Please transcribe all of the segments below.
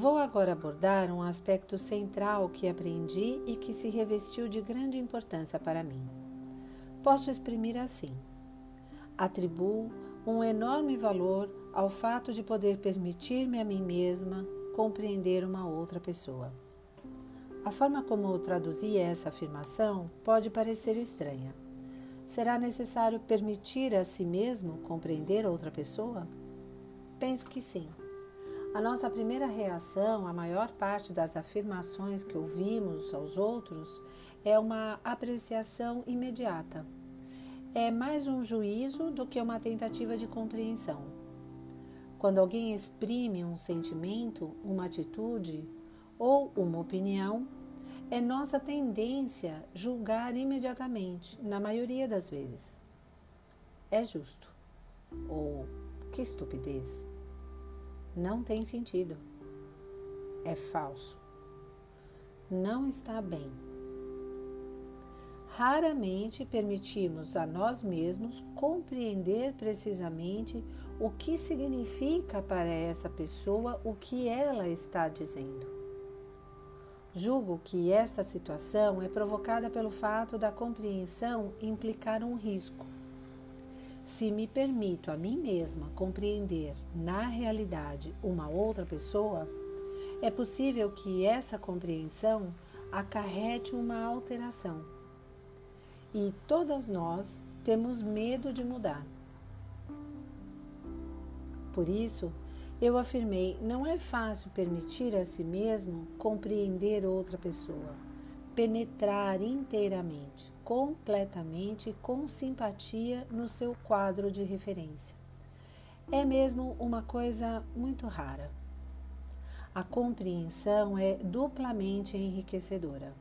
Vou agora abordar um aspecto central que aprendi e que se revestiu de grande importância para mim. Posso exprimir assim: atribuo um enorme valor ao fato de poder permitir-me a mim mesma compreender uma outra pessoa. A forma como traduzi essa afirmação pode parecer estranha. Será necessário permitir a si mesmo compreender outra pessoa? Penso que sim. A nossa primeira reação à maior parte das afirmações que ouvimos aos outros é uma apreciação imediata. É mais um juízo do que uma tentativa de compreensão. Quando alguém exprime um sentimento, uma atitude ou uma opinião, é nossa tendência julgar imediatamente, na maioria das vezes. É justo. Ou que estupidez. Não tem sentido. É falso. Não está bem. Raramente permitimos a nós mesmos compreender precisamente o que significa para essa pessoa o que ela está dizendo. Julgo que esta situação é provocada pelo fato da compreensão implicar um risco. Se me permito a mim mesma compreender na realidade uma outra pessoa, é possível que essa compreensão acarrete uma alteração. E todas nós temos medo de mudar. Por isso, eu afirmei: não é fácil permitir a si mesmo compreender outra pessoa, penetrar inteiramente, completamente com simpatia no seu quadro de referência. É mesmo uma coisa muito rara. A compreensão é duplamente enriquecedora.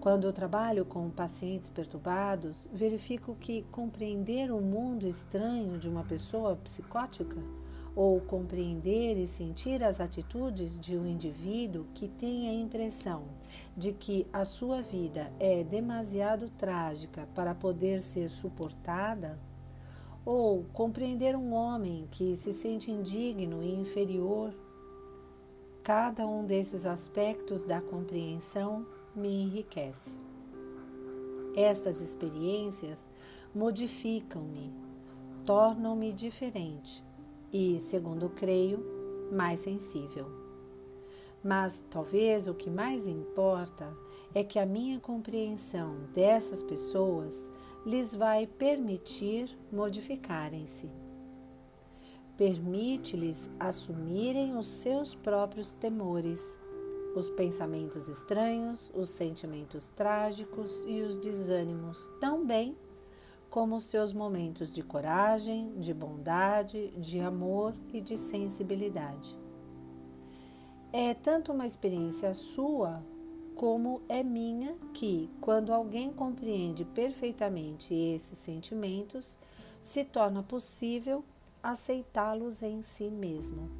Quando eu trabalho com pacientes perturbados, verifico que compreender o mundo estranho de uma pessoa psicótica ou compreender e sentir as atitudes de um indivíduo que tem a impressão de que a sua vida é demasiado trágica para poder ser suportada, ou compreender um homem que se sente indigno e inferior. Cada um desses aspectos da compreensão me enriquece. Estas experiências modificam-me, tornam-me diferente e, segundo creio, mais sensível. Mas talvez o que mais importa é que a minha compreensão dessas pessoas lhes vai permitir modificarem-se. Permite-lhes assumirem os seus próprios temores, os pensamentos estranhos, os sentimentos trágicos e os desânimos tão bem como seus momentos de coragem, de bondade, de amor e de sensibilidade. É tanto uma experiência sua como é minha que, quando alguém compreende perfeitamente esses sentimentos, se torna possível aceitá-los em si mesmo.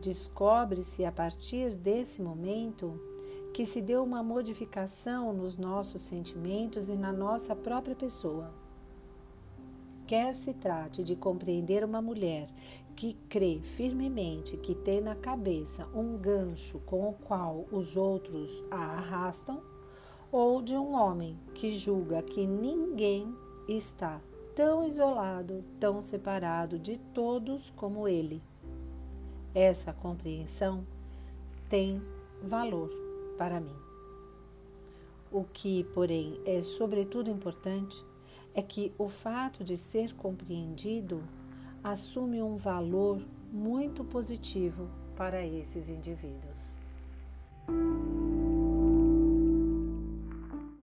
Descobre-se a partir desse momento que se deu uma modificação nos nossos sentimentos e na nossa própria pessoa. Quer se trate de compreender uma mulher que crê firmemente que tem na cabeça um gancho com o qual os outros a arrastam, ou de um homem que julga que ninguém está tão isolado, tão separado de todos como ele. Essa compreensão tem valor para mim. O que, porém, é sobretudo importante é que o fato de ser compreendido assume um valor muito positivo para esses indivíduos.